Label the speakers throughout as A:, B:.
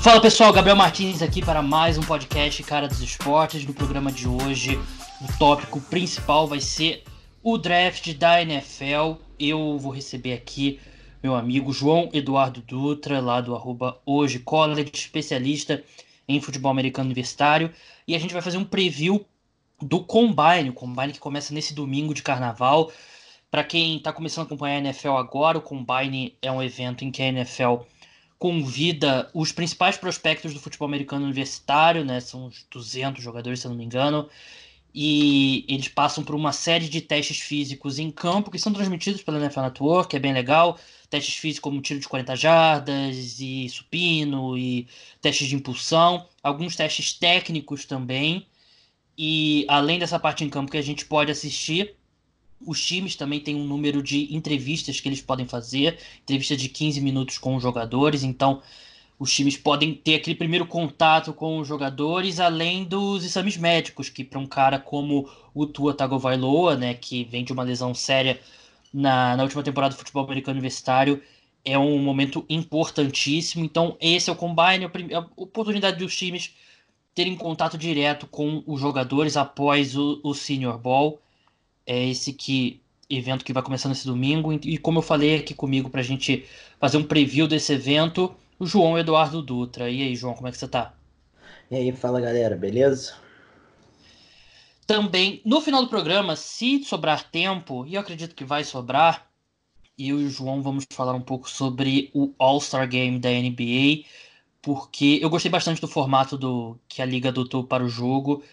A: Fala pessoal, Gabriel Martins aqui para mais um podcast Cara dos Esportes. No programa de hoje, o tópico principal vai ser o draft da NFL. Eu vou receber aqui meu amigo João Eduardo Dutra, lá do arroba Hoje College, especialista em futebol americano universitário. E a gente vai fazer um preview do Combine, o Combine que começa nesse domingo de carnaval. Para quem está começando a acompanhar a NFL agora, o Combine é um evento em que a NFL convida os principais prospectos do futebol americano universitário, né? São uns 200 jogadores, se eu não me engano. E eles passam por uma série de testes físicos em campo que são transmitidos pela NFL Network, que é bem legal. Testes físicos como tiro de 40 jardas e supino e testes de impulsão. Alguns testes técnicos também. E além dessa parte em campo que a gente pode assistir, os times também têm um número de entrevistas que eles podem fazer, entrevista de 15 minutos com os jogadores, então os times podem ter aquele primeiro contato com os jogadores, além dos exames médicos, que para um cara como o Tua Tagovailoa, né, que vem de uma lesão séria na, na última temporada do futebol americano universitário, é um momento importantíssimo. Então, esse é o combine, a oportunidade dos times terem contato direto com os jogadores após o, o Senior Bowl é esse que evento que vai começar nesse domingo. E como eu falei aqui comigo para a gente fazer um preview desse evento, o João Eduardo Dutra. E aí, João, como é que você tá?
B: E aí, fala galera, beleza?
A: Também, no final do programa, se sobrar tempo, e eu acredito que vai sobrar, eu e o João vamos falar um pouco sobre o All-Star Game da NBA, porque eu gostei bastante do formato do que a liga adotou para o jogo,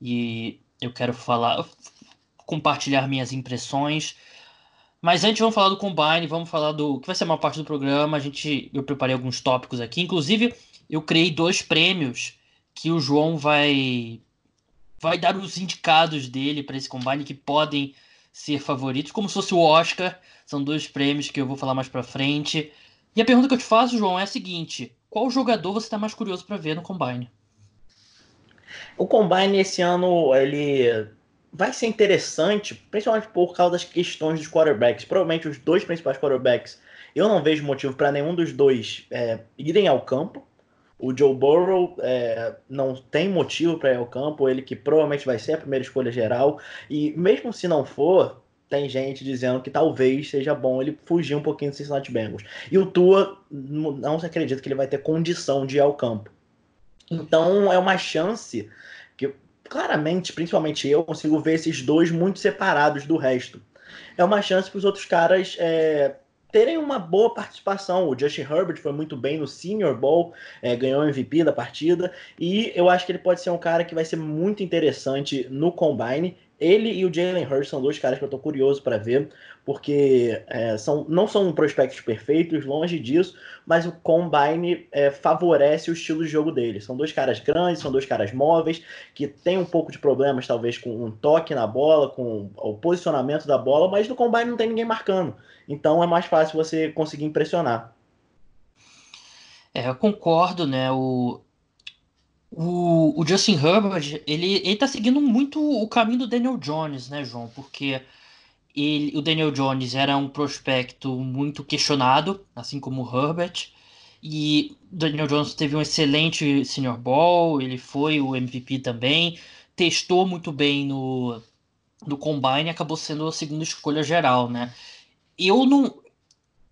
A: e eu quero falar, compartilhar minhas impressões. Mas antes vamos falar do Combine, vamos falar do que vai ser uma parte do programa. A gente, eu preparei alguns tópicos aqui, inclusive eu criei dois prêmios que o João vai vai dar os indicados dele para esse Combine que podem ser favoritos, como se fosse o Oscar. São dois prêmios que eu vou falar mais para frente. E a pergunta que eu te faço, João, é a seguinte: qual jogador você está mais curioso para ver no Combine?
B: O Combine esse ano ele vai ser interessante, principalmente por causa das questões dos quarterbacks. Provavelmente os dois principais quarterbacks, eu não vejo motivo para nenhum dos dois é, irem ao campo. O Joe Burrow é, não tem motivo para ir ao campo, ele que provavelmente vai ser a primeira escolha geral. E mesmo se não for, tem gente dizendo que talvez seja bom ele fugir um pouquinho do Cincinnati Bengals. E o Tua não se acredita que ele vai ter condição de ir ao campo. Então é uma chance claramente, principalmente eu, consigo ver esses dois muito separados do resto. É uma chance para os outros caras é, terem uma boa participação. O Justin Herbert foi muito bem no Senior Bowl, é, ganhou MVP da partida, e eu acho que ele pode ser um cara que vai ser muito interessante no Combine. Ele e o Jalen Hurts são dois caras que eu estou curioso para ver, porque é, são, não são prospectos perfeitos, longe disso, mas o Combine é, favorece o estilo de jogo deles. São dois caras grandes, são dois caras móveis, que têm um pouco de problemas, talvez, com um toque na bola, com o posicionamento da bola, mas no Combine não tem ninguém marcando. Então é mais fácil você conseguir impressionar.
A: É, eu concordo, né? O, o, o Justin Herbert, ele, ele tá seguindo muito o caminho do Daniel Jones, né, João? Porque ele, o Daniel Jones era um prospecto muito questionado, assim como o Herbert. E Daniel Jones teve um excelente Senior Ball, ele foi o MVP também, testou muito bem no, no Combine acabou sendo a segunda escolha geral, né? Eu não.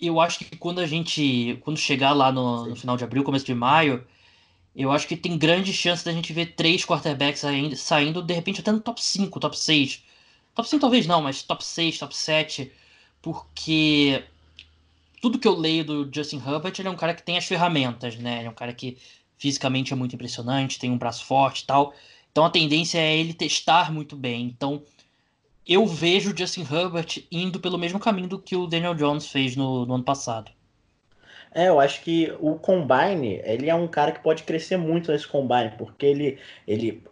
A: Eu acho que quando a gente. Quando chegar lá no, no final de abril, começo de maio eu acho que tem grande chance da gente ver três quarterbacks ainda, saindo, de repente, até no top 5, top 6. Top 5 talvez não, mas top 6, top 7. Porque tudo que eu leio do Justin Herbert, ele é um cara que tem as ferramentas, né? Ele é um cara que fisicamente é muito impressionante, tem um braço forte e tal. Então a tendência é ele testar muito bem. Então eu vejo o Justin Herbert indo pelo mesmo caminho do que o Daniel Jones fez no, no ano passado.
B: É, eu acho que o Combine, ele é um cara que pode crescer muito nesse Combine, porque ele, ele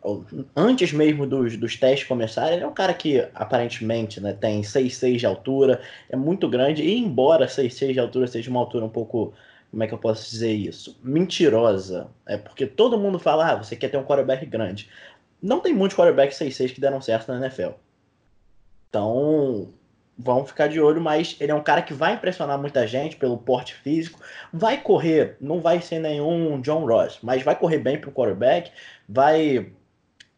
B: antes mesmo dos, dos testes começarem, ele é um cara que aparentemente né, tem 6'6 de altura, é muito grande, e embora 6'6 de altura seja uma altura um pouco, como é que eu posso dizer isso? Mentirosa. É porque todo mundo fala, ah, você quer ter um quarterback grande. Não tem muitos quarterbacks 6'6 que deram certo na NFL. Então, vão ficar de olho, mas ele é um cara que vai impressionar muita gente pelo porte físico, vai correr, não vai ser nenhum John Ross, mas vai correr bem pro quarterback, vai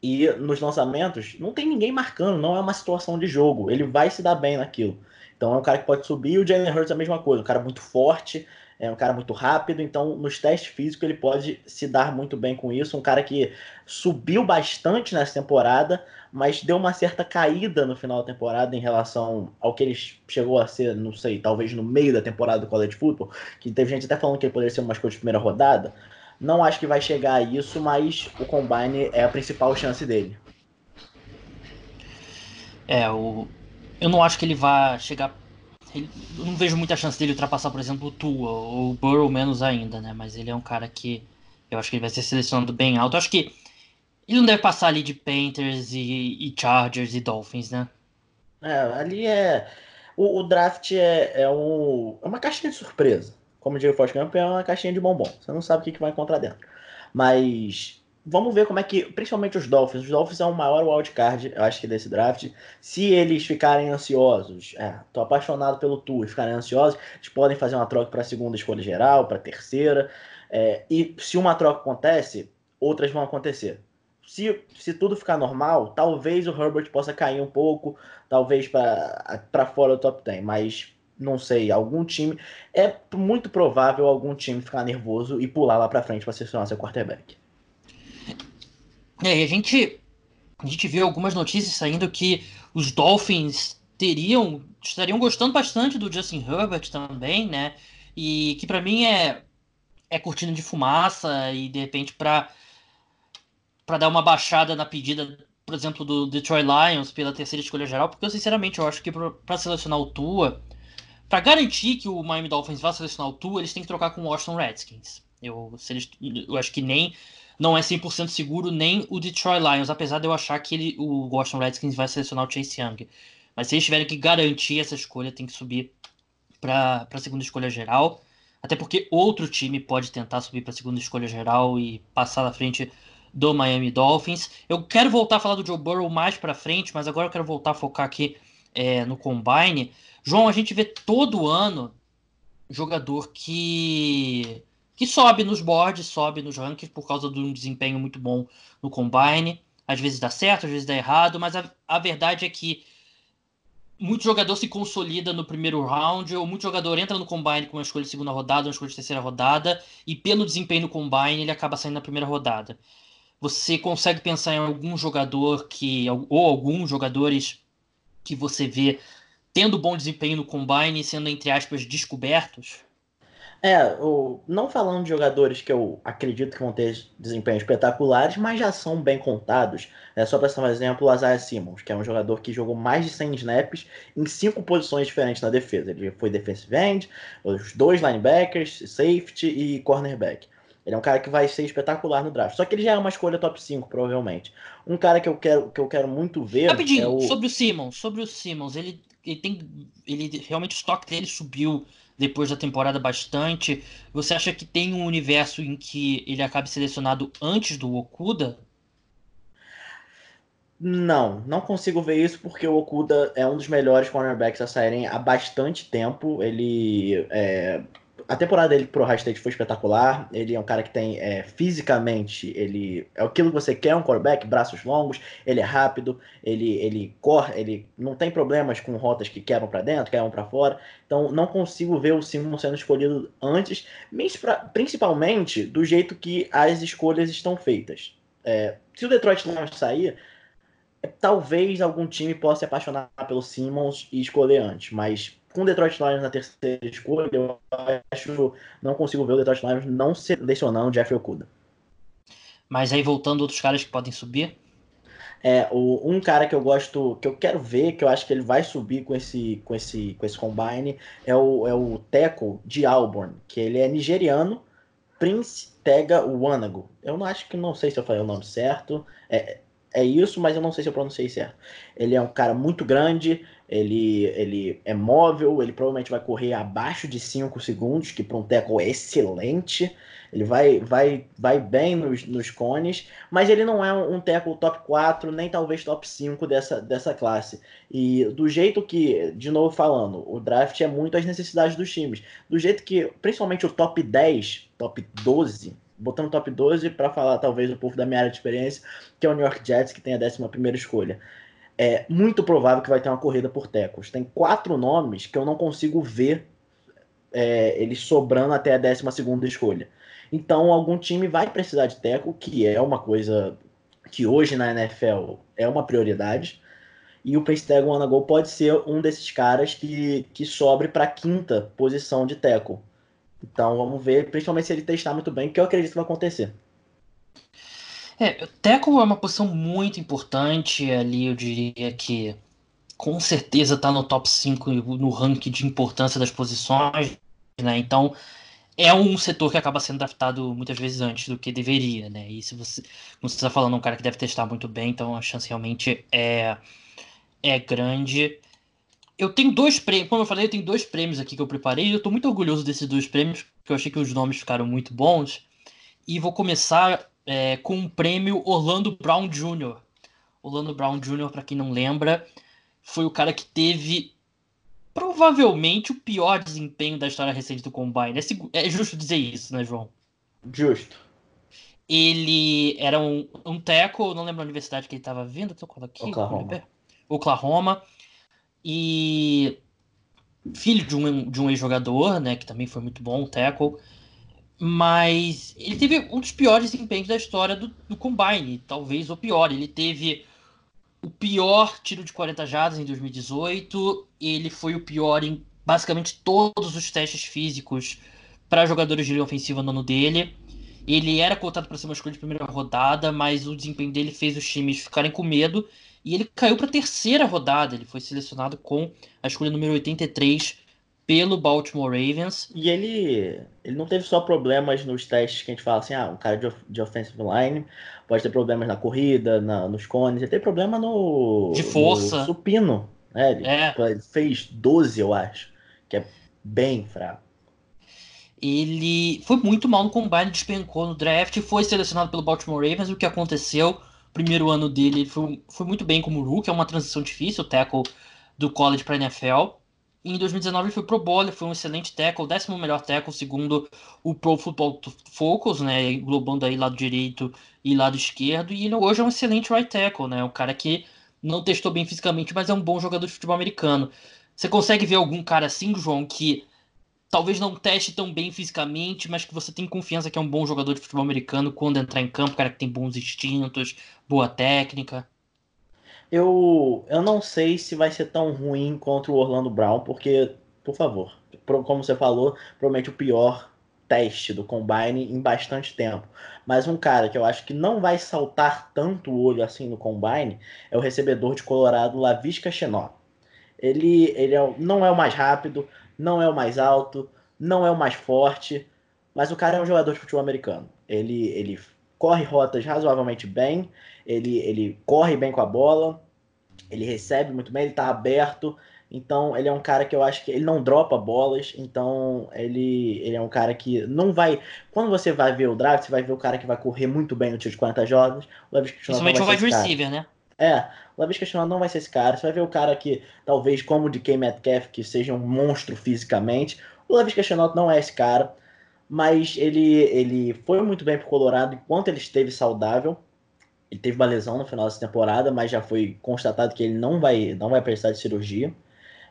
B: e nos lançamentos não tem ninguém marcando, não é uma situação de jogo, ele vai se dar bem naquilo. Então é um cara que pode subir, o Jalen Hurts é a mesma coisa, um cara muito forte, é um cara muito rápido, então nos testes físicos ele pode se dar muito bem com isso. Um cara que subiu bastante nessa temporada, mas deu uma certa caída no final da temporada em relação ao que ele chegou a ser, não sei, talvez no meio da temporada do college football, que teve gente até falando que ele poderia ser uma escolha de primeira rodada. Não acho que vai chegar a isso, mas o Combine é a principal chance dele.
A: É, o... eu não acho que ele vai chegar eu não vejo muita chance dele ultrapassar, por exemplo, o Tua, ou o Burrow menos ainda, né? Mas ele é um cara que eu acho que ele vai ser selecionado bem alto. Eu acho que ele não deve passar ali de Panthers e, e Chargers e Dolphins, né?
B: É, ali é. O, o draft é, é, é uma caixinha de surpresa. Como diria o Camp, é uma caixinha de bombom. Você não sabe o que, que vai encontrar dentro. Mas vamos ver como é que, principalmente os Dolphins, os Dolphins é o maior wildcard, eu acho que desse draft. Se eles ficarem ansiosos, é, tô apaixonado pelo Tour, ficarem ansiosos, eles podem fazer uma troca para segunda escolha geral, para terceira. É, e se uma troca acontece, outras vão acontecer. Se, se tudo ficar normal, talvez o Herbert possa cair um pouco, talvez para fora do top 10, mas não sei, algum time. É muito provável algum time ficar nervoso e pular lá para frente para selecionar seu quarterback.
A: É, e a gente, a gente viu algumas notícias saindo que os Dolphins teriam, estariam gostando bastante do Justin Herbert também, né? E que para mim é, é cortina de fumaça e de repente para para dar uma baixada na pedida, por exemplo, do Detroit Lions pela terceira escolha geral, porque eu sinceramente eu acho que para selecionar o Tua, para garantir que o Miami Dolphins vá selecionar o Tua, eles têm que trocar com o Washington Redskins. Eu, eles, eu acho que nem não é 100% seguro nem o Detroit Lions, apesar de eu achar que ele, o Washington Redskins vai selecionar o Chase Young. Mas se eles tiverem que garantir essa escolha, tem que subir para a segunda escolha geral. Até porque outro time pode tentar subir para a segunda escolha geral e passar na frente do Miami Dolphins. Eu quero voltar a falar do Joe Burrow mais para frente, mas agora eu quero voltar a focar aqui é, no Combine. João, a gente vê todo ano jogador que que sobe nos boards, sobe nos rankings por causa de um desempenho muito bom no combine. Às vezes dá certo, às vezes dá errado, mas a, a verdade é que muito jogador se consolida no primeiro round, ou muito jogador entra no combine com uma escolha de segunda rodada, uma escolha de terceira rodada, e pelo desempenho no combine ele acaba saindo na primeira rodada. Você consegue pensar em algum jogador que, ou alguns jogadores que você vê tendo bom desempenho no combine, sendo entre aspas descobertos?
B: É, o, não falando de jogadores que eu acredito que vão ter desempenhos espetaculares, mas já são bem contados. É, só para citar um exemplo, o Isaiah Simmons, que é um jogador que jogou mais de 100 snaps em cinco posições diferentes na defesa. Ele foi defensive end, os dois linebackers, safety e cornerback. Ele é um cara que vai ser espetacular no draft. Só que ele já é uma escolha top 5, provavelmente. Um cara que eu quero, que eu quero muito ver.
A: Rapidinho,
B: é o...
A: sobre o Simmons. Sobre o Simmons, ele, ele tem. Ele realmente o estoque dele subiu depois da temporada bastante. Você acha que tem um universo em que ele acabe selecionado antes do Okuda?
B: Não, não consigo ver isso porque o Okuda é um dos melhores cornerbacks a saírem há bastante tempo. Ele é, a temporada dele pro High State foi espetacular. Ele é um cara que tem é, fisicamente, ele é aquilo que você quer um quarterback, braços longos, ele é rápido, ele ele corre, ele não tem problemas com rotas que quebram para dentro, quebram para fora. Então não consigo ver o Simon sendo escolhido antes, principalmente do jeito que as escolhas estão feitas. É, se o Detroit Lions sair, é, talvez algum time possa se apaixonar pelo Simmons e escolher antes, mas com o Detroit Lions na terceira escolha, eu acho não consigo ver o Detroit Lions não selecionando Jeffrey Okuda.
A: Mas aí voltando outros caras que podem subir?
B: É, o, um cara que eu gosto, que eu quero ver, que eu acho que ele vai subir com esse, com esse, com esse combine, é o, é o Teco de Auburn, que ele é nigeriano, Prince Tega Wanago. Eu não acho que não sei se eu falei o nome certo. É, é isso, mas eu não sei se eu pronunciei certo. Ele é um cara muito grande, Ele, ele é móvel, ele provavelmente vai correr abaixo de 5 segundos, que para um tackle é excelente. Ele vai, vai, vai bem nos, nos cones, mas ele não é um, tackle top 4, nem talvez top 5 dessa, dessa classe. E do jeito que, de novo falando, o draft é muito as necessidades dos times. Do jeito que, principalmente o top 10, top 12, botando top 12 para falar talvez um pouco da minha área de experiência, que é o New York Jets, que tem a 11 primeira escolha é muito provável que vai ter uma corrida por tecos. Tem quatro nomes que eu não consigo ver é, eles sobrando até a 12 escolha. Então, algum time vai precisar de teco, que é uma coisa que hoje na NFL é uma prioridade. E o Pentagon Anagol pode ser um desses caras que, que sobre para a quinta posição de teco. Então, vamos ver, principalmente se ele testar muito bem, que eu acredito que vai acontecer.
A: É, tackle é uma posição muito importante ali, eu diria que com certeza está no top 5 no ranking de importância das posições, né? Então é um setor que acaba sendo draftado muitas vezes antes do que deveria, né? E se você, como você está falando, um cara que deve testar muito bem, então a chance realmente é, é grande. Eu tenho dois prêmios, como eu falei, eu tenho dois prêmios aqui que eu preparei, e eu estou muito orgulhoso desses dois prêmios, porque eu achei que os nomes ficaram muito bons. E vou começar é, com o prêmio Orlando Brown Jr. Orlando Brown Jr., para quem não lembra, foi o cara que teve provavelmente o pior desempenho da história recente do Combine. É, é justo dizer isso, né, João?
B: Justo.
A: Ele era um, um teco, não lembro a universidade que ele estava vindo, tô aqui.
B: Oklahoma.
A: Oklahoma. E filho de um, de um ex-jogador, né, que também foi muito bom, teco. Mas ele teve um dos piores desempenhos da história do, do Combine, talvez o pior. Ele teve o pior tiro de 40 jardas em 2018. Ele foi o pior em basicamente todos os testes físicos para jogadores de linha ofensiva no ano dele. Ele era cotado para ser uma escolha de primeira rodada, mas o desempenho dele fez os times ficarem com medo. E ele caiu para a terceira rodada. Ele foi selecionado com a escolha número 83 pelo Baltimore Ravens.
B: E ele, ele não teve só problemas nos testes que a gente fala assim, ah, um cara de, de offensive line pode ter problemas na corrida, na, nos cones, ele tem problema no...
A: De força.
B: No supino, né? Ele, é. ele fez 12, eu acho, que é bem fraco.
A: Ele foi muito mal no combine, despencou no draft, foi selecionado pelo Baltimore Ravens. O que aconteceu? Primeiro ano dele, ele foi, foi muito bem como rookie, é uma transição difícil, o tackle do college para NFL. Em 2019 ele foi pro Bowl, foi um excelente tackle, o décimo melhor tackle, segundo o Pro Football Focus, né, englobando aí lado direito e lado esquerdo, e ele hoje é um excelente right tackle, né, um cara que não testou bem fisicamente, mas é um bom jogador de futebol americano. Você consegue ver algum cara assim, João, que talvez não teste tão bem fisicamente, mas que você tem confiança que é um bom jogador de futebol americano quando entrar em campo, cara que tem bons instintos, boa técnica?
B: Eu, eu não sei se vai ser tão ruim contra o Orlando Brown, porque, por favor, como você falou, provavelmente o pior teste do Combine em bastante tempo. Mas um cara que eu acho que não vai saltar tanto o olho assim no Combine é o recebedor de Colorado, Lavisca Chenó. Ele, ele é, não é o mais rápido, não é o mais alto, não é o mais forte, mas o cara é um jogador de futebol americano. Ele, ele corre rotas razoavelmente bem, ele, ele corre bem com a bola, ele recebe muito bem, ele está aberto. Então, ele é um cara que eu acho que ele não dropa bolas, então ele, ele é um cara que não vai. Quando você vai ver o draft, você vai ver o cara que vai correr muito bem no tiro de 40 jogos.
A: Principalmente o wide receiver, né?
B: É, o Levis Cristiano não vai ser esse cara. Você vai ver o cara que, talvez, como o DK Metcalf, que seja um monstro fisicamente. O Levis Cristiano não é esse cara, mas ele, ele foi muito bem pro Colorado enquanto ele esteve saudável. Ele teve uma lesão no final dessa temporada, mas já foi constatado que ele não vai, não vai precisar de cirurgia.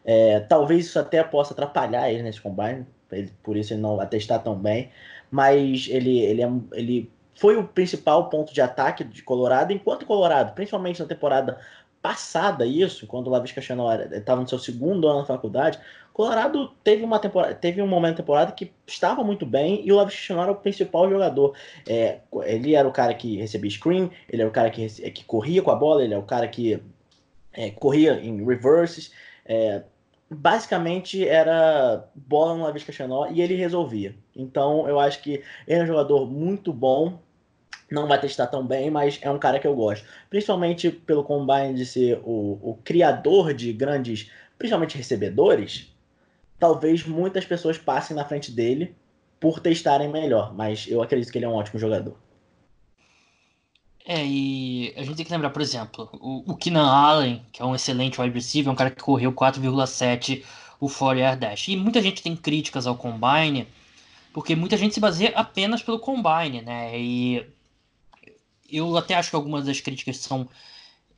B: É, talvez isso até possa atrapalhar ele nesse combine, ele, por isso ele não vai testar tão bem. Mas ele, ele, é, ele foi o principal ponto de ataque de Colorado, enquanto Colorado, principalmente na temporada passada, isso, quando o Lavisca Chanel estava no seu segundo ano na faculdade, Colorado teve uma temporada, teve um momento da temporada que estava muito bem e o Lavish Chanel era o principal jogador. É, ele era o cara que recebia screen, ele era o cara que, que corria com a bola, ele é o cara que é, corria em reverses. É, basicamente era bola no Lavish Chanel e ele resolvia. Então eu acho que ele é um jogador muito bom. Não vai testar tão bem, mas é um cara que eu gosto. Principalmente pelo combine de ser o, o criador de grandes principalmente recebedores, talvez muitas pessoas passem na frente dele por testarem melhor, mas eu acredito que ele é um ótimo jogador.
A: É, e a gente tem que lembrar, por exemplo, o, o Keenan Allen, que é um excelente wide receiver, é um cara que correu 4,7 o 4 dash. E muita gente tem críticas ao Combine, porque muita gente se baseia apenas pelo Combine, né? E eu até acho que algumas das críticas são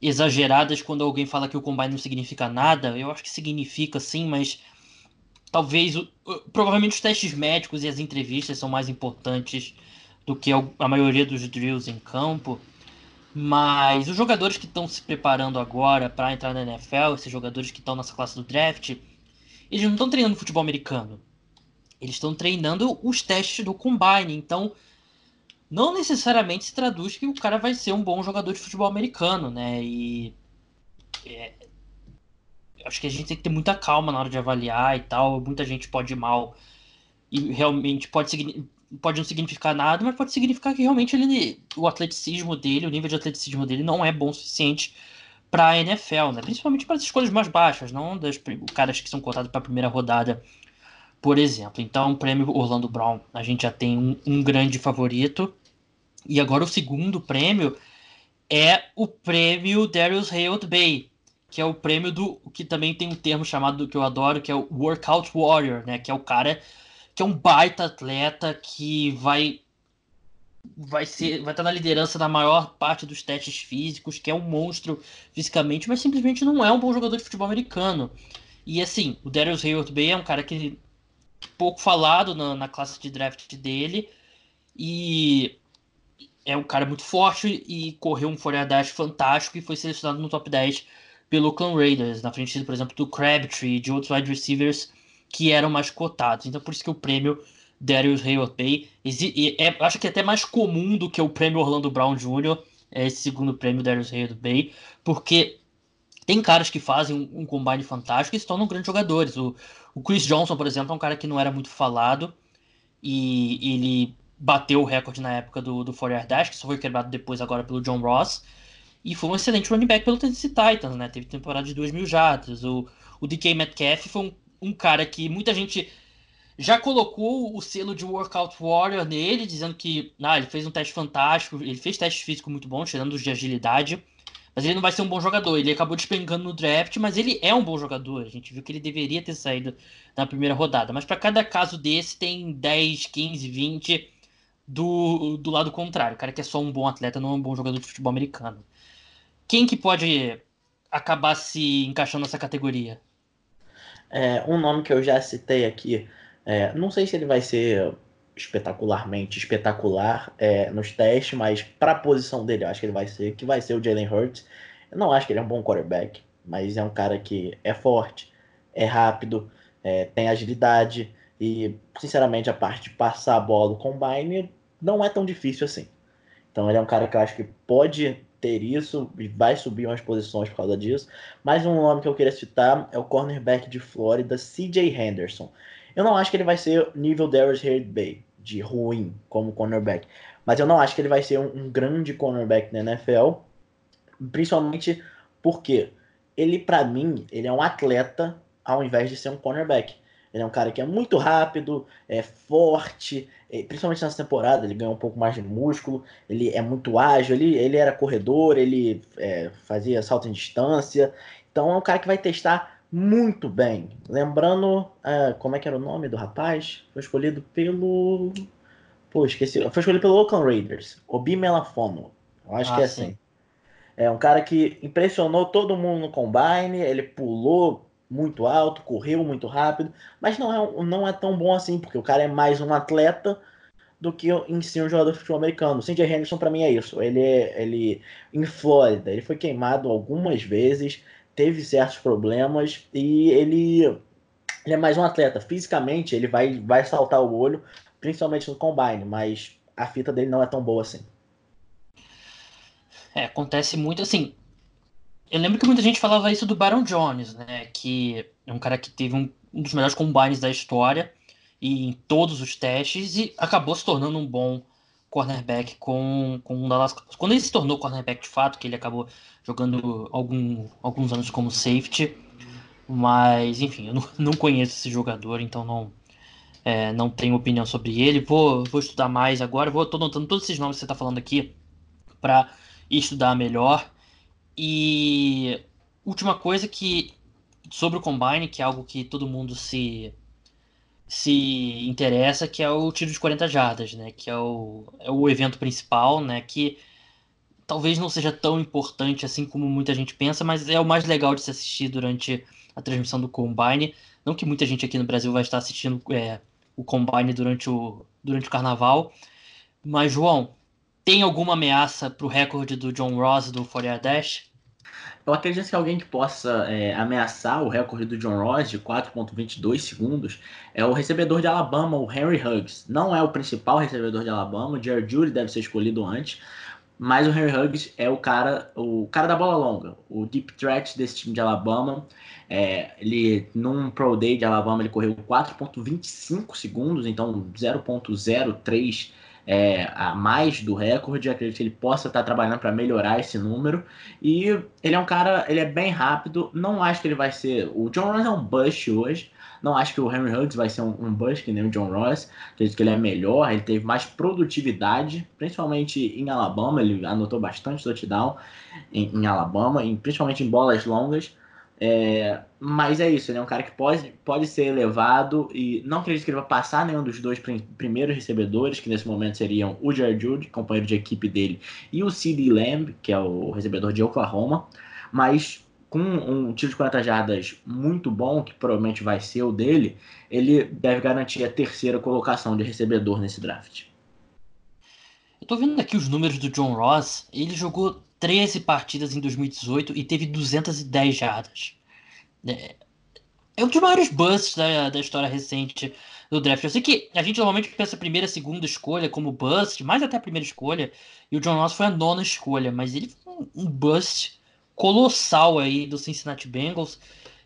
A: exageradas quando alguém fala que o Combine não significa nada. Eu acho que significa sim, mas talvez, provavelmente os testes médicos e as entrevistas são mais importantes do que a maioria dos drills em campo. Mas os jogadores que estão se preparando agora para entrar na NFL, esses jogadores que estão nessa classe do draft, eles não estão treinando futebol americano. Eles estão treinando os testes do combine. Então, não necessariamente se traduz que o cara vai ser um bom jogador de futebol americano, né? E é, acho que a gente tem que ter muita calma na hora de avaliar e tal. Muita gente pode ir mal e realmente pode, pode não significar nada, mas pode significar que realmente ele, o atleticismo dele, o nível de atleticismo dele não é bom o suficiente para a NFL, né? Principalmente para as escolhas mais baixas, não das caras que são cotados para a primeira rodada, por exemplo. Então, o prêmio Orlando Brown, a gente já tem um, um grande favorito. E agora o segundo prêmio é o prêmio Darius Hayward Bay, que é o prêmio do que também tem um termo chamado que eu adoro, que é o Workout Warrior, né? Que é o cara que é um baita atleta que vai vai ser vai estar na liderança da maior parte dos testes físicos, que é um monstro fisicamente, mas simplesmente não é um bom jogador de futebol americano. E assim, o Darius Hayward Bay é um cara que pouco falado na, na classe de draft dele e é um cara muito forte e correu um Fourier Dash fantástico e foi selecionado no top 10 pelo Oakland Raiders, na frente, por exemplo, do Crabtree e de outros wide receivers que eram mais cotados. Então, por isso que o prêmio Darius Hayward Bay é, acho que é até mais comum do que o prêmio Orlando Brown Jr., é esse segundo prêmio Darius Hayward Bay, porque tem caras que fazem um, um combine fantástico e se tornam grandes jogadores. O, o Chris Johnson, por exemplo, é um cara que não era muito falado e ele bateu o recorde na época do, do 4 Dash, que só foi quebrado depois agora pelo John Ross. E foi um excelente running back pelo Tennessee Titans, né? Teve temporada de 2 mil jardas. O, o DK Metcalf foi um, um cara que muita gente já colocou o selo de workout warrior nele, dizendo que ah, ele fez um teste fantástico, ele fez teste físico muito bom, tirando os de agilidade, mas ele não vai ser um bom jogador. Ele acabou despencando no draft, mas ele é um bom jogador. A gente viu que ele deveria ter saído na primeira rodada. Mas para cada caso desse tem 10, 15, 20 do, do lado contrário. O cara que é só um bom atleta, não é um bom jogador de futebol americano. Quem que pode acabar se encaixando nessa categoria?
B: É, um nome que eu já citei aqui, é, não sei se ele vai ser espetacularmente espetacular é, nos testes, mas para a posição dele, eu acho que ele vai ser, que vai ser o Jalen Hurts. Eu não acho que ele é um bom quarterback, mas é um cara que é forte, é rápido, é, tem agilidade e, sinceramente, a parte de passar a bola do combine não é tão difícil assim. Então ele é um cara que eu acho que pode ter isso e vai subir umas posições por causa disso. Mas um nome que eu queria citar é o cornerback de Flórida, CJ Henderson. Eu não acho que ele vai ser nível Darius Bay, de ruim como cornerback. Mas eu não acho que ele vai ser um, um grande cornerback na NFL, principalmente porque ele, para mim, ele é um atleta ao invés de ser um cornerback. Ele é um cara que é muito rápido, é forte, principalmente nessa temporada, ele ganhou um pouco mais de músculo, ele é muito ágil, ele, ele era corredor, ele é, fazia salto em distância. Então é um cara que vai testar muito bem. Lembrando, uh, como é que era o nome do rapaz? Foi escolhido pelo. Pô, esqueci. Foi escolhido pelo Oakland Raiders, Obi Melafono. Eu acho ah, que é sim. assim. É um cara que impressionou todo mundo no combine, ele pulou muito alto, correu muito rápido, mas não é, não é tão bom assim, porque o cara é mais um atleta do que em si um jogador de futebol americano. O Cindy Henderson para mim é isso. Ele, é, ele em Flórida, ele foi queimado algumas vezes, teve certos problemas e ele, ele é mais um atleta. Fisicamente ele vai, vai saltar o olho, principalmente no combine, mas a fita dele não é tão boa assim.
A: É, acontece muito assim. Eu lembro que muita gente falava isso do Baron Jones, né? Que é um cara que teve um, um dos melhores combines da história e em todos os testes e acabou se tornando um bom cornerback com, com o Dallas Quando ele se tornou cornerback de fato, que ele acabou jogando algum, alguns anos como safety, Mas, enfim, eu não, não conheço esse jogador, então não, é, não tenho opinião sobre ele. Vou, vou estudar mais agora. Vou, tô notando todos esses nomes que você está falando aqui para estudar melhor. E última coisa que sobre o Combine, que é algo que todo mundo se se interessa, que é o tiro de 40 jardas, né? Que é o, é o evento principal, né? Que talvez não seja tão importante assim como muita gente pensa, mas é o mais legal de se assistir durante a transmissão do Combine. Não que muita gente aqui no Brasil vai estar assistindo é, o Combine durante o, durante o carnaval. Mas, João, tem alguma ameaça para o recorde do John Ross do 40 Dash?
B: Eu acredito que alguém que possa é, ameaçar o recorde do John Ross de 4.22 segundos é o recebedor de Alabama, o Henry Huggs. Não é o principal recebedor de Alabama, o Jared Judy deve ser escolhido antes, mas o Henry Huggs é o cara, o cara da bola longa, o deep threat desse time de Alabama. É, ele, num Pro Day de Alabama, ele correu 4.25 segundos, então 0.03 é, a mais do recorde. Acredito que ele possa estar trabalhando para melhorar esse número. E ele é um cara, ele é bem rápido. Não acho que ele vai ser. O John Ross é um bust hoje. Não acho que o Henry Huggs vai ser um, um bust que nem o John Ross. Acredito que ele é melhor, ele teve mais produtividade, principalmente em Alabama. Ele anotou bastante touchdown em, em Alabama, em, principalmente em bolas longas. É, mas é isso, ele é um cara que pode, pode ser elevado e não acredito que ele vai passar nenhum dos dois primeiros recebedores, que nesse momento seriam o Jared Judy, companheiro de equipe dele, e o C.D. Lamb, que é o recebedor de Oklahoma. Mas com um tiro de 40 jardas muito bom, que provavelmente vai ser o dele, ele deve garantir a terceira colocação de recebedor nesse draft.
A: Eu tô vendo aqui os números do John Ross. Ele jogou 13 partidas em 2018 e teve 210 jardas. É, é um dos maiores busts da, da história recente do draft. Eu sei que a gente normalmente pensa a primeira, segunda escolha como bust, mais até a primeira escolha, e o John Ross foi a nona escolha, mas ele foi um, um bust colossal aí do Cincinnati Bengals,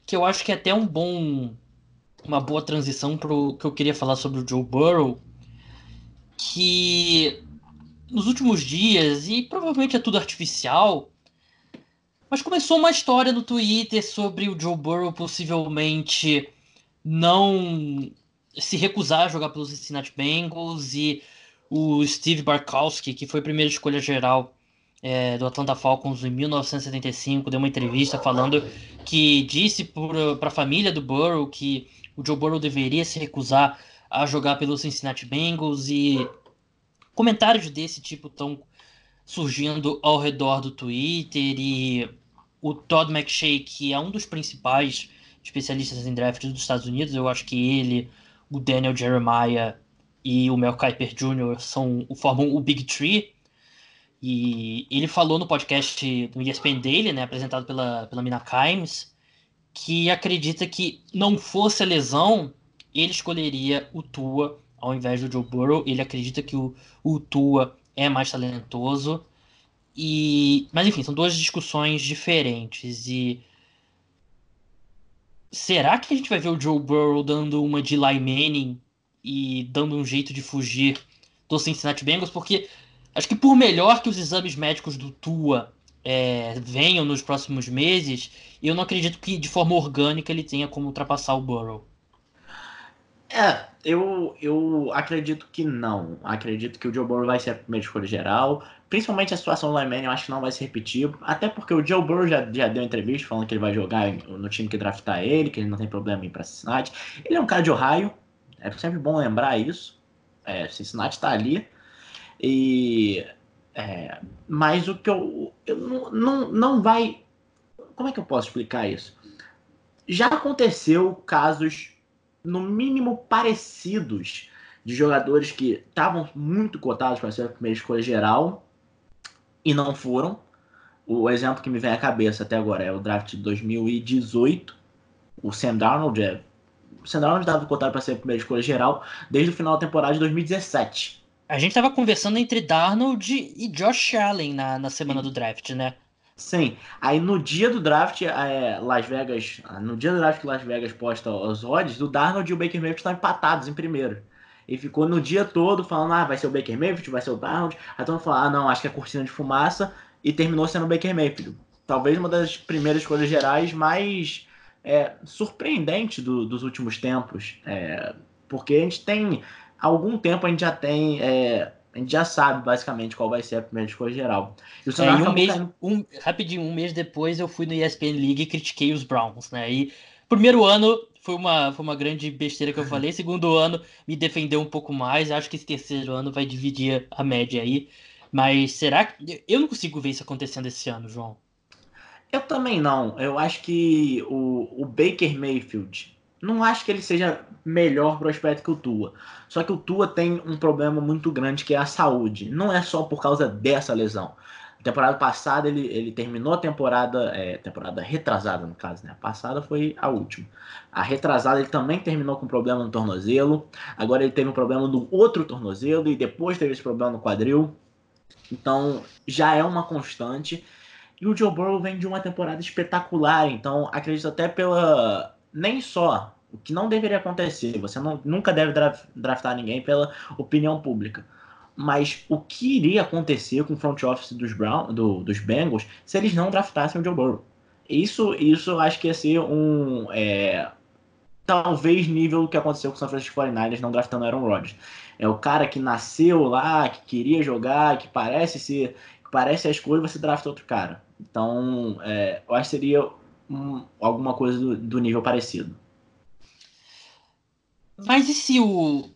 A: que eu acho que é até um bom uma boa transição para o que eu queria falar sobre o Joe Burrow, que nos últimos dias, e provavelmente é tudo artificial, mas começou uma história no Twitter sobre o Joe Burrow possivelmente não se recusar a jogar pelos Cincinnati Bengals e o Steve Barkowski, que foi a primeira escolha geral é, do Atlanta Falcons em 1975, deu uma entrevista falando que disse para a família do Burrow que o Joe Burrow deveria se recusar a jogar pelos Cincinnati Bengals e comentários desse tipo estão surgindo ao redor do Twitter e o Todd McShay, que é um dos principais especialistas em draft dos Estados Unidos, eu acho que ele, o Daniel Jeremiah e o Mel Kiper Jr. São, formam o Big Tree. E ele falou no podcast do ESPN Daily, né, apresentado pela, pela Mina Kimes, que acredita que não fosse a lesão, ele escolheria o Tua ao invés do Joe Burrow. Ele acredita que o, o Tua é mais talentoso. E, mas enfim, são duas discussões diferentes. E será que a gente vai ver o Joe Burrow dando uma de Eli Manning e dando um jeito de fugir do Cincinnati Bengals? Porque acho que por melhor que os exames médicos do Tua é, venham nos próximos meses, eu não acredito que de forma orgânica ele tenha como ultrapassar o Burrow.
B: É, eu, eu acredito que não. Acredito que o Joe Burrow vai ser a primeira escolha geral. Principalmente a situação do Lyman, eu acho que não vai se repetir. Até porque o Joe Burrow já, já deu entrevista falando que ele vai jogar no time que draftar ele, que ele não tem problema em ir pra Cincinnati. Ele é um cara de Ohio, é sempre bom lembrar isso. É, Cincinnati tá ali. E. É, mas o que eu. eu não, não, não vai. Como é que eu posso explicar isso? Já aconteceu casos no mínimo parecidos de jogadores que estavam muito cotados para ser a primeira escolha geral e não foram. O exemplo que me vem à cabeça até agora é o draft de 2018. O Sam Darnold é. O Sam Darnold estava cotado para ser a primeira escolha geral desde o final da temporada de 2017.
A: A gente estava conversando entre Darnold e Josh Allen na, na semana do draft, né?
B: Sim. Aí no dia do draft, é, Las Vegas. No dia do draft que Las Vegas posta os odds, o Darnold e o Baker Mayfield estão empatados em primeiro. E ficou no dia todo falando, ah, vai ser o Baker Mayfield, vai ser o Darnold. Aí todo mundo falou, ah, não, acho que é cortina de fumaça. E terminou sendo o Baker Mayfield. Talvez uma das primeiras escolhas gerais mais é, surpreendente do, dos últimos tempos, é, porque a gente tem algum tempo a gente já tem é, a gente já sabe basicamente qual vai ser a primeira escolha geral.
A: E o é, um mês, caindo... um, rapidinho, um mês depois eu fui no ESPN League e critiquei os Browns, né? E primeiro ano foi uma, foi uma grande besteira que eu falei. Segundo ano me defendeu um pouco mais. Acho que esse terceiro ano vai dividir a média aí. Mas será que. Eu não consigo ver isso acontecendo esse ano, João.
B: Eu também não. Eu acho que o, o Baker Mayfield. Não acho que ele seja melhor prospecto que o Tua. Só que o Tua tem um problema muito grande que é a saúde. Não é só por causa dessa lesão. temporada passada ele, ele terminou a temporada, é, temporada retrasada no caso, né? A passada foi a última. A retrasada ele também terminou com problema no tornozelo. Agora ele teve um problema no outro tornozelo e depois teve esse problema no quadril. Então já é uma constante. E o Joe Burrow vem de uma temporada espetacular, então acredito até pela. Nem só o que não deveria acontecer. Você não, nunca deve draftar ninguém pela opinião pública. Mas o que iria acontecer com o front office dos, Brown, do, dos Bengals se eles não draftassem o Joe Burrow? Isso, isso acho que ia ser um. É, talvez nível que aconteceu com o San Francisco 49ers não draftando Aaron Rodgers. É o cara que nasceu lá, que queria jogar, que parece ser. Que parece a escolha, você drafta outro cara. Então, é, eu acho que seria um, alguma coisa do, do, nível parecido.
A: Mas e se o,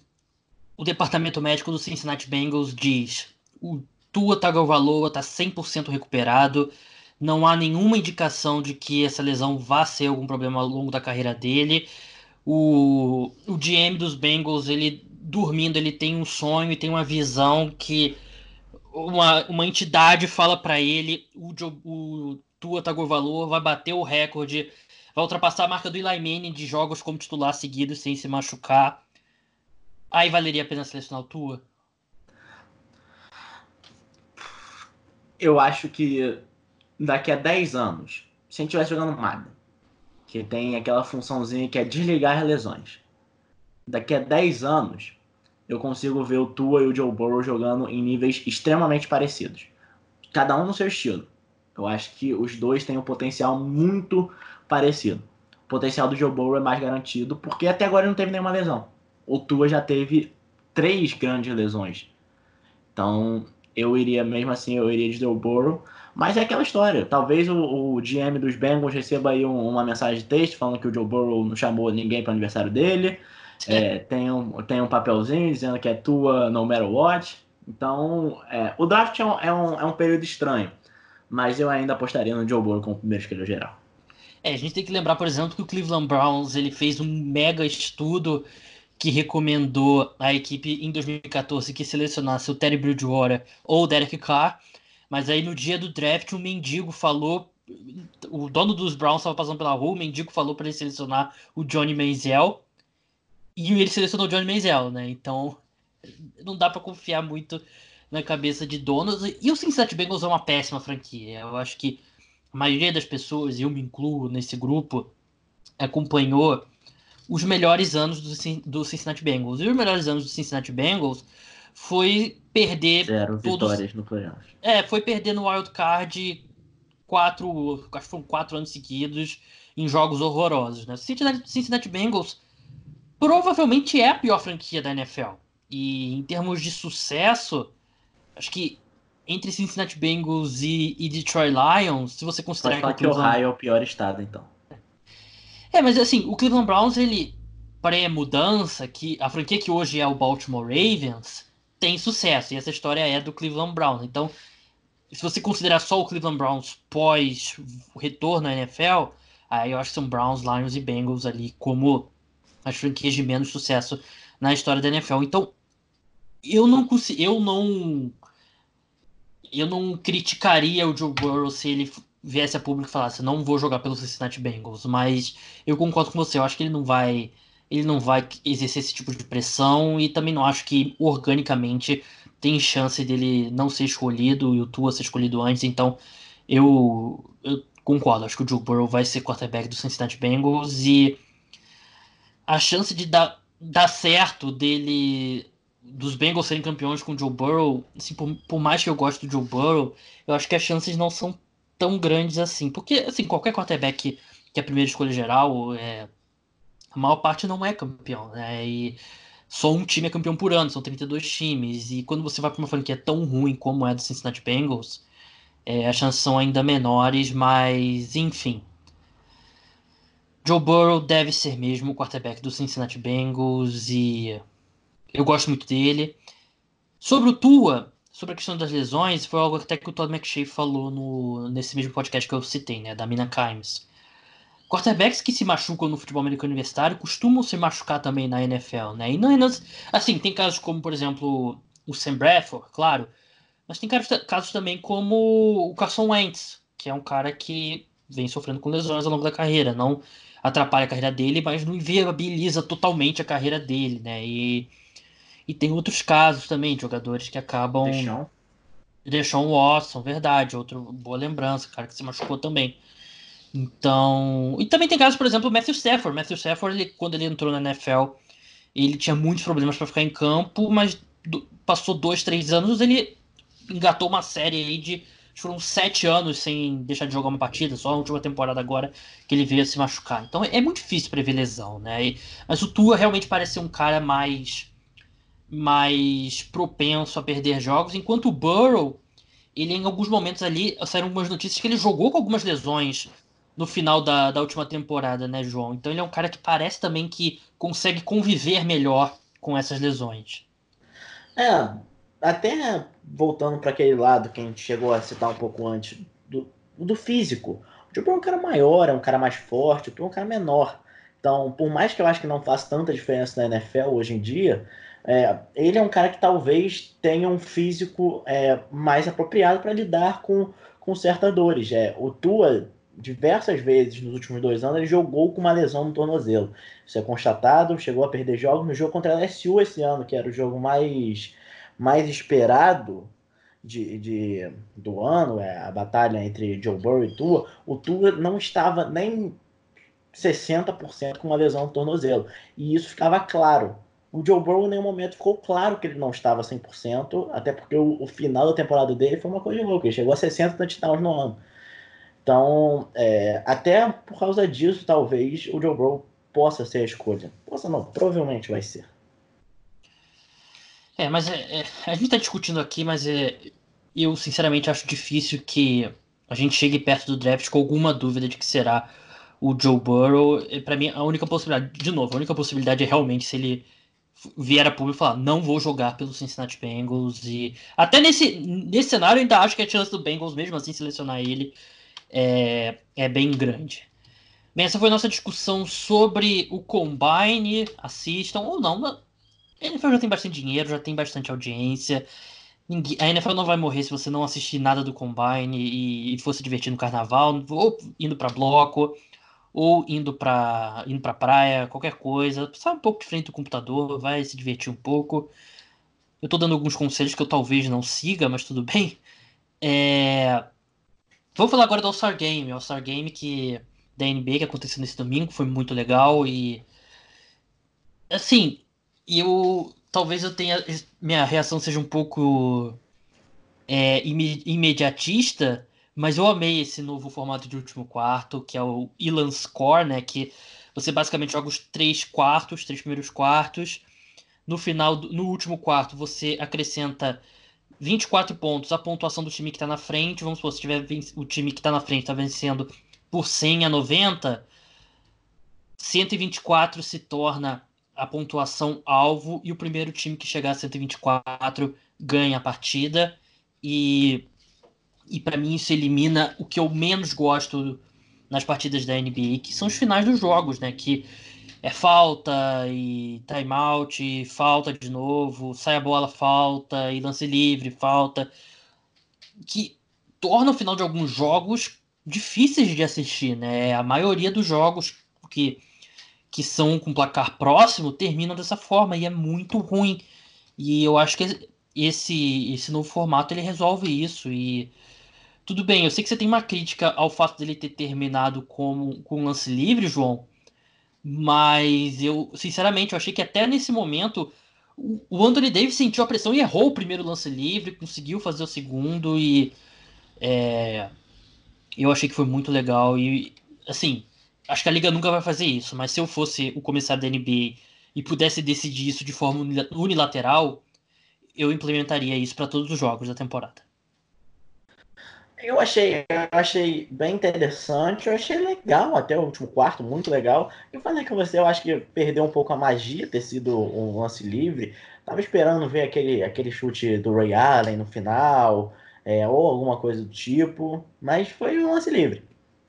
A: o departamento médico do Cincinnati Bengals diz o Tua Tagovailoa está 100% recuperado, não há nenhuma indicação de que essa lesão vá ser algum problema ao longo da carreira dele. O, o GM dos Bengals, ele dormindo, ele tem um sonho e tem uma visão que uma, uma entidade fala para ele, o, o Tua Tagovailoa vai bater o recorde, vai ultrapassar a marca do Eli Manning de jogos como titular seguidos sem se machucar. Aí valeria a pena selecionar o Tua?
B: Eu acho que daqui a 10 anos, se a gente estivesse jogando Madden, que tem aquela funçãozinha que é desligar as lesões. Daqui a 10 anos, eu consigo ver o Tua e o Joe Burrow jogando em níveis extremamente parecidos. Cada um no seu estilo. Eu acho que os dois têm um potencial muito parecido. O potencial do Joe Burrow é mais garantido, porque até agora não teve nenhuma lesão. O Tua já teve três grandes lesões. Então, eu iria, mesmo assim, eu iria de Joe Burrow. Mas é aquela história. Talvez o, o GM dos Bengals receba aí um, uma mensagem de texto falando que o Joe Burrow não chamou ninguém para o aniversário dele. É, tem, um, tem um papelzinho dizendo que é tua no matter what. Então, é, o draft é um, é, um, é um período estranho. Mas eu ainda apostaria no Joe Burrow como primeiro escolha geral.
A: É, a gente tem que lembrar, por exemplo, que o Cleveland Browns ele fez um mega estudo que recomendou à equipe em 2014 que selecionasse o Terry Bridgewater ou o Derek Carr. Mas aí no dia do draft, um mendigo falou. O dono dos Browns estava passando pela rua, o mendigo falou para ele selecionar o Johnny Manziel. E ele selecionou o Johnny Manziel, né? Então não dá para confiar muito na cabeça de donos. E o Cincinnati Bengals é uma péssima franquia. Eu acho que a maioria das pessoas, e eu me incluo nesse grupo, acompanhou os melhores anos do, do Cincinnati Bengals. E os melhores anos do Cincinnati Bengals foi perder.
B: Zero todos... vitórias no playoff.
A: É, foi perder no Wild Card quatro, acho que foram quatro anos seguidos em jogos horrorosos. Né? Cincinnati, Cincinnati Bengals provavelmente é a pior franquia da NFL. E em termos de sucesso, acho que entre Cincinnati Bengals e, e Detroit Lions, se você considerar
B: Pode que, o Ohio é o pior estado, então.
A: É, mas assim, o Cleveland Browns, ele pré-mudança, que a franquia que hoje é o Baltimore Ravens, tem sucesso. E essa história é do Cleveland Browns. Então, se você considerar só o Cleveland Browns pós o retorno à NFL, aí eu acho que são Browns, Lions e Bengals ali como as franquias de menos sucesso na história da NFL. Então, eu não consigo, eu não eu não criticaria o Joe Burrow se ele viesse a público e falasse não vou jogar pelo Cincinnati Bengals, mas eu concordo com você, eu acho que ele não vai ele não vai exercer esse tipo de pressão e também não acho que organicamente tem chance dele não ser escolhido e o Tua ser escolhido antes, então eu, eu concordo, acho que o Joe Burrow vai ser quarterback do Cincinnati Bengals e a chance de dar, dar certo dele dos Bengals serem campeões com o Joe Burrow, assim, por, por, mais que eu goste do Joe Burrow, eu acho que as chances não são tão grandes assim. Porque, assim, qualquer quarterback que, que é a primeira escolha geral, é, a maior parte não é campeão, né? E só um time é campeão por ano, são 32 times. E quando você vai para uma franquia tão ruim como é do Cincinnati Bengals, é, as chances são ainda menores, mas enfim. Joe Burrow deve ser mesmo o quarterback do Cincinnati Bengals e eu gosto muito dele. Sobre o Tua, sobre a questão das lesões, foi algo até que o Todd McShay falou no, nesse mesmo podcast que eu citei, né, da Mina Kimes. Quarterbacks que se machucam no futebol americano universitário costumam se machucar também na NFL, né? E não, é assim, tem casos como, por exemplo, o Sam Bradford, claro, mas tem casos também como o Carson Wentz, que é um cara que vem sofrendo com lesões ao longo da carreira, não atrapalha a carreira dele, mas não inviabiliza totalmente a carreira dele, né? E, e tem outros casos também de jogadores que acabam.
B: Deixam.
A: Deixam Watson, verdade, outro boa lembrança, cara que se machucou também. Então. E também tem casos, por exemplo, o Matthew Stafford. Matthew Stafford, ele, quando ele entrou na NFL, ele tinha muitos problemas para ficar em campo, mas do, passou dois, três anos, ele engatou uma série aí de. Foram sete anos sem deixar de jogar uma partida, só a última temporada agora que ele veio a se machucar. Então é muito difícil prever lesão, né? E, mas o Tua realmente parece ser um cara mais mais propenso a perder jogos, enquanto o Burrow, ele em alguns momentos ali, saíram algumas notícias que ele jogou com algumas lesões no final da, da última temporada, né, João? Então ele é um cara que parece também que consegue conviver melhor com essas lesões.
B: É, até voltando para aquele lado que a gente chegou a citar um pouco antes, do, do físico. O Joe é um cara maior, é um cara mais forte, o Joe é um cara menor. Então, por mais que eu acho que não faça tanta diferença na NFL hoje em dia, é, ele é um cara que talvez tenha um físico é, mais apropriado para lidar com, com certas dores. É, o Tua diversas vezes nos últimos dois anos, ele jogou com uma lesão no tornozelo. Isso é constatado, chegou a perder jogos no jogo contra a LSU esse ano, que era o jogo mais, mais esperado de, de, do ano, é a batalha entre Joe Burrow e Tua. O Tua não estava nem 60% com uma lesão no tornozelo. E isso ficava claro. O Joe Burrow em nenhum momento ficou claro que ele não estava 100%, até porque o, o final da temporada dele foi uma coisa louca. Ele chegou a 60 touchdowns no ano. Então, é, até por causa disso, talvez o Joe Burrow possa ser a escolha. Possa não, provavelmente vai ser.
A: É, mas é, é, a gente está discutindo aqui, mas é, eu sinceramente acho difícil que a gente chegue perto do draft com alguma dúvida de que será o Joe Burrow. Para mim, a única possibilidade, de novo, a única possibilidade é realmente se ele vier a público e falar, não vou jogar pelo Cincinnati Bengals. E até nesse, nesse cenário, eu ainda acho que a chance do Bengals, mesmo assim, selecionar ele é, é bem grande. Bem, essa foi nossa discussão sobre o Combine. Assistam ou não. A NFL já tem bastante dinheiro, já tem bastante audiência. A NFL não vai morrer se você não assistir nada do Combine e for se divertir no carnaval, ou indo para bloco, ou indo para indo pra praia, qualquer coisa. Sai um pouco de frente do computador, vai se divertir um pouco. Eu estou dando alguns conselhos que eu talvez não siga, mas tudo bem. É... Vamos falar agora do All-Star Game. All-Star Game que, da NBA que aconteceu nesse domingo, foi muito legal e. Assim, eu. Talvez eu tenha. Minha reação seja um pouco. É, imediatista, mas eu amei esse novo formato de último quarto, que é o Elan Score, né? Que você basicamente joga os três quartos, três primeiros quartos. No final, no último quarto, você acrescenta 24 pontos a pontuação do time que está na frente. Vamos supor, se tiver o time que está na frente está vencendo por 100 a 90, 124 se torna a pontuação alvo e o primeiro time que chegar a 124 ganha a partida. E, e para mim isso elimina o que eu menos gosto nas partidas da NBA, que são os finais dos jogos, né? Que é falta e timeout, falta de novo, sai a bola, falta, e lance livre, falta. Que torna o final de alguns jogos difíceis de assistir, né? A maioria dos jogos que, que são com placar próximo terminam dessa forma e é muito ruim. E eu acho que esse, esse novo formato ele resolve isso. E tudo bem, eu sei que você tem uma crítica ao fato dele ter terminado como, com lance livre, João. Mas eu, sinceramente, eu achei que até nesse momento o Anthony Davis sentiu a pressão e errou o primeiro lance livre, conseguiu fazer o segundo e é, eu achei que foi muito legal e assim acho que a liga nunca vai fazer isso, mas se eu fosse o comissário da NBA e pudesse decidir isso de forma unilateral, eu implementaria isso para todos os jogos da temporada.
B: Eu achei, eu achei bem interessante, eu achei legal até o último quarto, muito legal. Eu falei com você, eu acho que perdeu um pouco a magia ter sido um lance livre. Tava esperando ver aquele, aquele chute do Ray Allen no final, é, ou alguma coisa do tipo, mas foi um lance livre.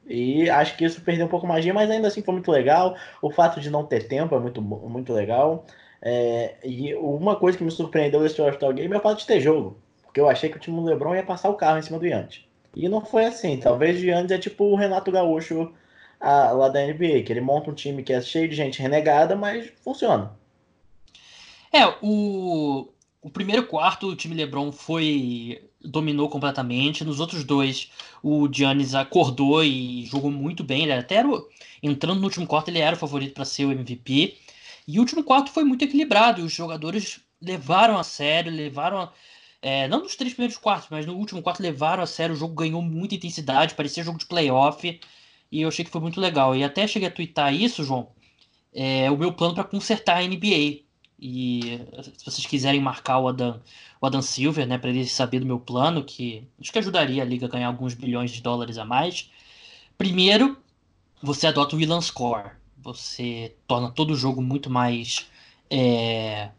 B: E acho que isso perdeu um pouco a magia, mas ainda assim foi muito legal. O fato de não ter tempo é muito, muito legal. É, e uma coisa que me surpreendeu nesse All-Star Game é o fato de ter jogo. Porque eu achei que o time do LeBron ia passar o carro em cima do Yannis. E não foi assim. Talvez Giannis é tipo o Renato Gaúcho a, lá da NBA, que ele monta um time que é cheio de gente renegada, mas funciona.
A: É, o, o primeiro quarto o time LeBron foi dominou completamente. Nos outros dois, o Giannis acordou e jogou muito bem. Ele até era, entrando no último quarto, ele era o favorito para ser o MVP. E o último quarto foi muito equilibrado. Os jogadores levaram a sério, levaram a, é, não nos três primeiros quartos, mas no último quarto levaram a sério. O jogo ganhou muita intensidade, parecia jogo de playoff. E eu achei que foi muito legal. E até cheguei a twittar isso, João. É o meu plano para consertar a NBA. E se vocês quiserem marcar o Adam, o Adam Silver, né, para ele saber do meu plano, que acho que ajudaria a liga a ganhar alguns bilhões de dólares a mais. Primeiro, você adota o Willan Score. Você torna todo o jogo muito mais é,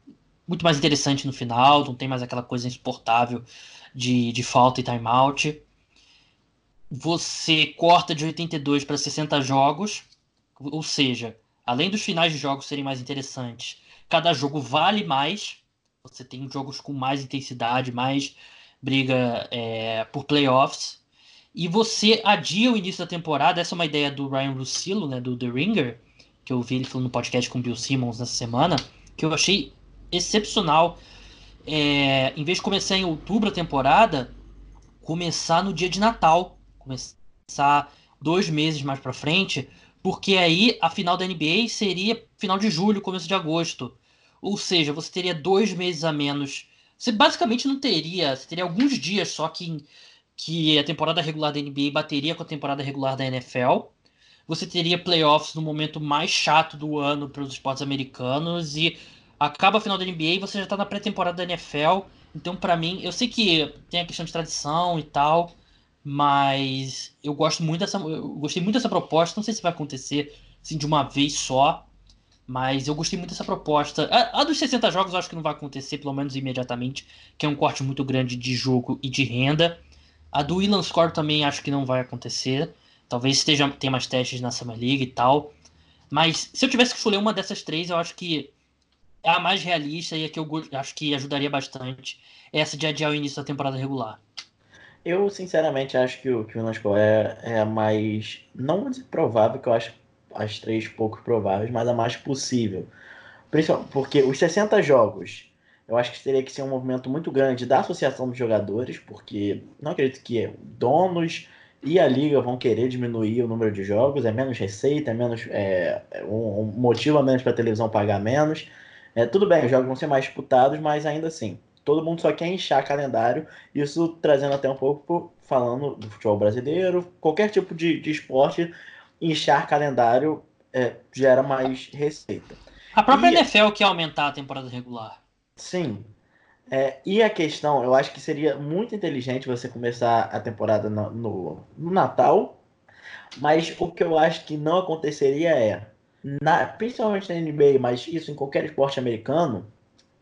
A: muito mais interessante no final, não tem mais aquela coisa insuportável de, de falta e timeout. Você corta de 82 para 60 jogos, ou seja, além dos finais de jogos serem mais interessantes, cada jogo vale mais. Você tem jogos com mais intensidade, mais briga é, por playoffs. E você adia o início da temporada. Essa é uma ideia do Ryan Russillo, né, do The Ringer, que eu vi ele falando no podcast com o Bill Simmons nessa semana, que eu achei excepcional. É, em vez de começar em outubro a temporada, começar no dia de Natal, começar dois meses mais para frente, porque aí a final da NBA seria final de julho, começo de agosto. Ou seja, você teria dois meses a menos. Você basicamente não teria, você teria alguns dias só que, que a temporada regular da NBA bateria com a temporada regular da NFL. Você teria playoffs no momento mais chato do ano para os esportes americanos e acaba a final da NBA e você já tá na pré-temporada da NFL. Então, para mim, eu sei que tem a questão de tradição e tal, mas eu gosto muito dessa. Eu gostei muito dessa proposta. Não sei se vai acontecer assim de uma vez só. Mas eu gostei muito dessa proposta. A, a, dos 60 jogos eu acho que não vai acontecer, pelo menos imediatamente, que é um corte muito grande de jogo e de renda. A do Willan Score também acho que não vai acontecer. Talvez esteja, tenha mais testes na Summer League e tal. Mas se eu tivesse que escolher uma dessas três, eu acho que a mais realista e a que eu acho que ajudaria bastante essa de adiar o início da temporada regular.
B: Eu, sinceramente, acho que o, Nasco é, é a mais. Não provável, que eu acho as três pouco prováveis, mas a mais possível. Porque os 60 jogos, eu acho que teria que ser um movimento muito grande da associação dos jogadores, porque não acredito que donos e a liga vão querer diminuir o número de jogos, é menos receita, é menos é, um, um motivo a menos para a televisão pagar menos. É, tudo bem, os jogos vão ser mais disputados, mas ainda assim, todo mundo só quer inchar calendário, isso trazendo até um pouco, falando do futebol brasileiro, qualquer tipo de, de esporte, inchar calendário é, gera mais receita.
A: A própria e, NFL quer aumentar a temporada regular.
B: Sim. É, e a questão, eu acho que seria muito inteligente você começar a temporada no, no, no Natal, mas o que eu acho que não aconteceria é na, principalmente na NBA, mas isso em qualquer esporte americano,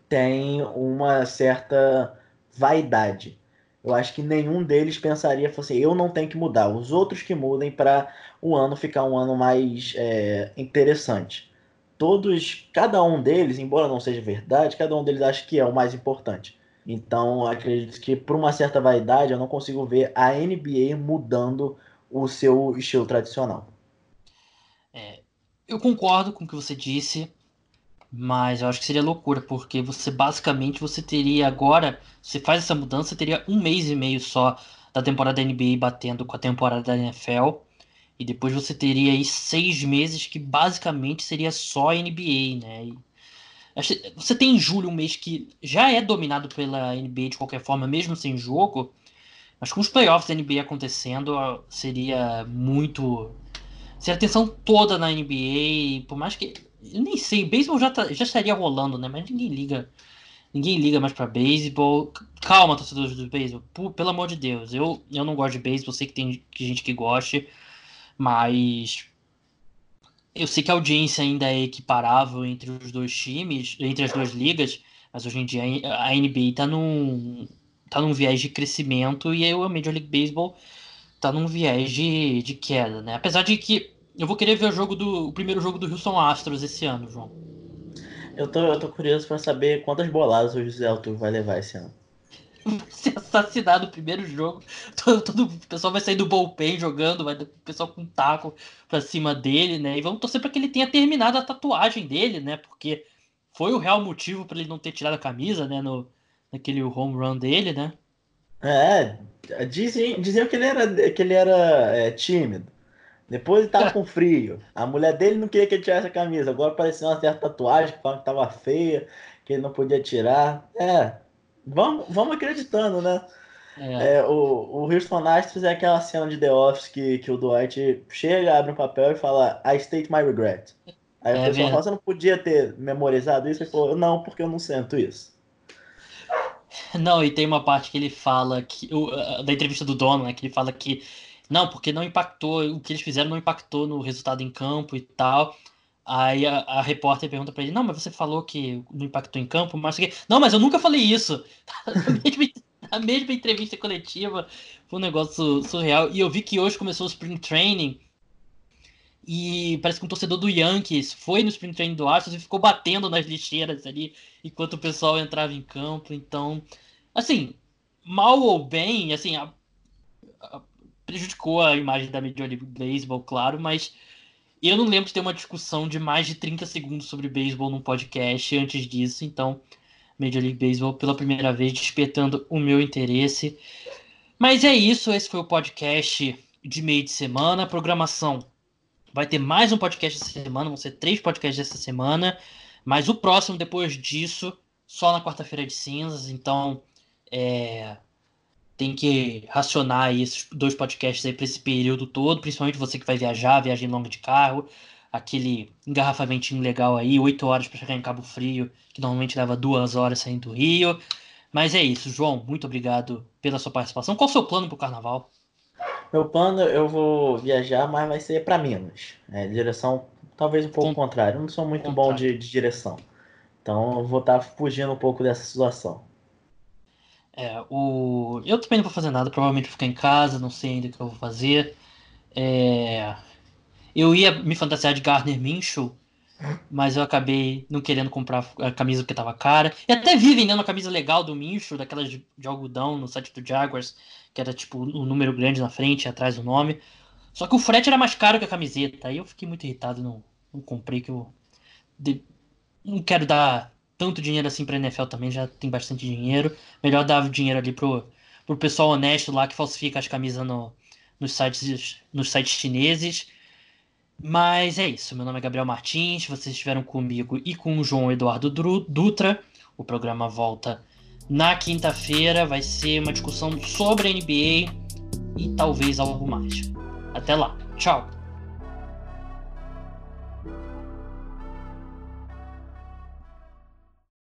B: tem uma certa vaidade. Eu acho que nenhum deles pensaria, assim, eu não tenho que mudar, os outros que mudem para o ano ficar um ano mais é, interessante. Todos, cada um deles, embora não seja verdade, cada um deles acha que é o mais importante. Então, acredito que por uma certa vaidade, eu não consigo ver a NBA mudando o seu estilo tradicional.
A: É, eu concordo com o que você disse, mas eu acho que seria loucura, porque você basicamente você teria agora, você faz essa mudança, teria um mês e meio só da temporada da NBA batendo com a temporada da NFL, e depois você teria aí seis meses que basicamente seria só NBA, né? E você tem em julho um mês que já é dominado pela NBA de qualquer forma, mesmo sem jogo, mas com os playoffs da NBA acontecendo, seria muito ser atenção toda na NBA, por mais que. Eu nem sei, beisebol já, tá, já estaria rolando, né? Mas ninguém liga. Ninguém liga mais pra beisebol. Calma, torcedores do beisebol. Pelo amor de Deus. Eu, eu não gosto de beisebol, sei que tem gente que goste. Mas. Eu sei que a audiência ainda é equiparável entre os dois times, entre as duas ligas. Mas hoje em dia a NBA tá num, tá num viés de crescimento e a Major League Baseball tá num viés de, de queda, né? Apesar de que eu vou querer ver o jogo do o primeiro jogo do Houston Astros esse ano, João.
B: Eu tô, eu tô curioso para saber quantas boladas o José Altuve vai levar esse ano.
A: ser assassinado no primeiro jogo. Todo, todo, o pessoal vai sair do bullpen jogando, vai o pessoal com um taco pra cima dele, né? E vamos torcer para que ele tenha terminado a tatuagem dele, né? Porque foi o real motivo para ele não ter tirado a camisa, né? No, naquele home run dele, né?
B: É, diziam, diziam que ele era, que ele era é, tímido. Depois ele tava com frio. A mulher dele não queria que ele tirasse a camisa. Agora parecia uma certa tatuagem que falava que tava feia, que ele não podia tirar. É, vamos, vamos acreditando, né? É. É, o, o Houston Astros é aquela cena de The Office que, que o Dwight chega, abre um papel e fala I state my regret. Aí é, a pessoa fala, você não podia ter memorizado isso? Ele falou, não, porque eu não sinto isso.
A: Não, e tem uma parte que ele fala que. Da entrevista do dono, né? Que ele fala que. Não, porque não impactou. O que eles fizeram não impactou no resultado em campo e tal. Aí a, a repórter pergunta pra ele, não, mas você falou que não impactou em campo, mas não, mas eu nunca falei isso. a mesma entrevista coletiva foi um negócio surreal. E eu vi que hoje começou o Spring Training. E parece que um torcedor do Yankees foi no Spring Training do Astros e ficou batendo nas lixeiras ali enquanto o pessoal entrava em campo. Então, assim, mal ou bem, assim, a, a, prejudicou a imagem da Major League Baseball, claro, mas eu não lembro de ter uma discussão de mais de 30 segundos sobre beisebol num podcast antes disso, então Major League Baseball pela primeira vez despertando o meu interesse. Mas é isso, esse foi o podcast de meio de semana. programação vai ter mais um podcast essa semana, vão ser três podcasts essa semana. Mas o próximo, depois disso, só na quarta-feira de cinzas. Então, é, tem que racionar esses dois podcasts aí para esse período todo, principalmente você que vai viajar, viagem longa de carro, aquele engarrafamentinho legal aí, oito horas para chegar em Cabo Frio, que normalmente leva duas horas saindo do Rio. Mas é isso, João, muito obrigado pela sua participação. Qual o seu plano para o carnaval?
B: Meu plano, eu vou viajar, mas vai ser para Minas. É, direção talvez um pouco Com... contrário. Eu não sou muito contrário. bom de, de, direção. Então eu vou estar tá fugindo um pouco dessa situação.
A: É, o... Eu também não vou fazer nada, provavelmente vou ficar em casa, não sei ainda o que eu vou fazer. É... Eu ia me fantasiar de Gardner Minshew, mas eu acabei não querendo comprar a camisa porque tava cara. E até vi vendendo uma camisa legal do Minshew, daquelas de, de algodão no site do Jaguars, que era tipo um número grande na frente e atrás do nome. Só que o frete era mais caro que a camiseta. Aí eu fiquei muito irritado, não, não comprei, que eu de, não quero dar tanto dinheiro assim pra NFL também, já tem bastante dinheiro. Melhor dar dinheiro ali pro, pro pessoal honesto lá que falsifica as camisas no, nos, sites, nos sites chineses. Mas é isso. Meu nome é Gabriel Martins. Vocês estiveram comigo e com o João Eduardo Dutra. O programa volta na quinta-feira. Vai ser uma discussão sobre a NBA e talvez algo mais. Até lá. Tchau.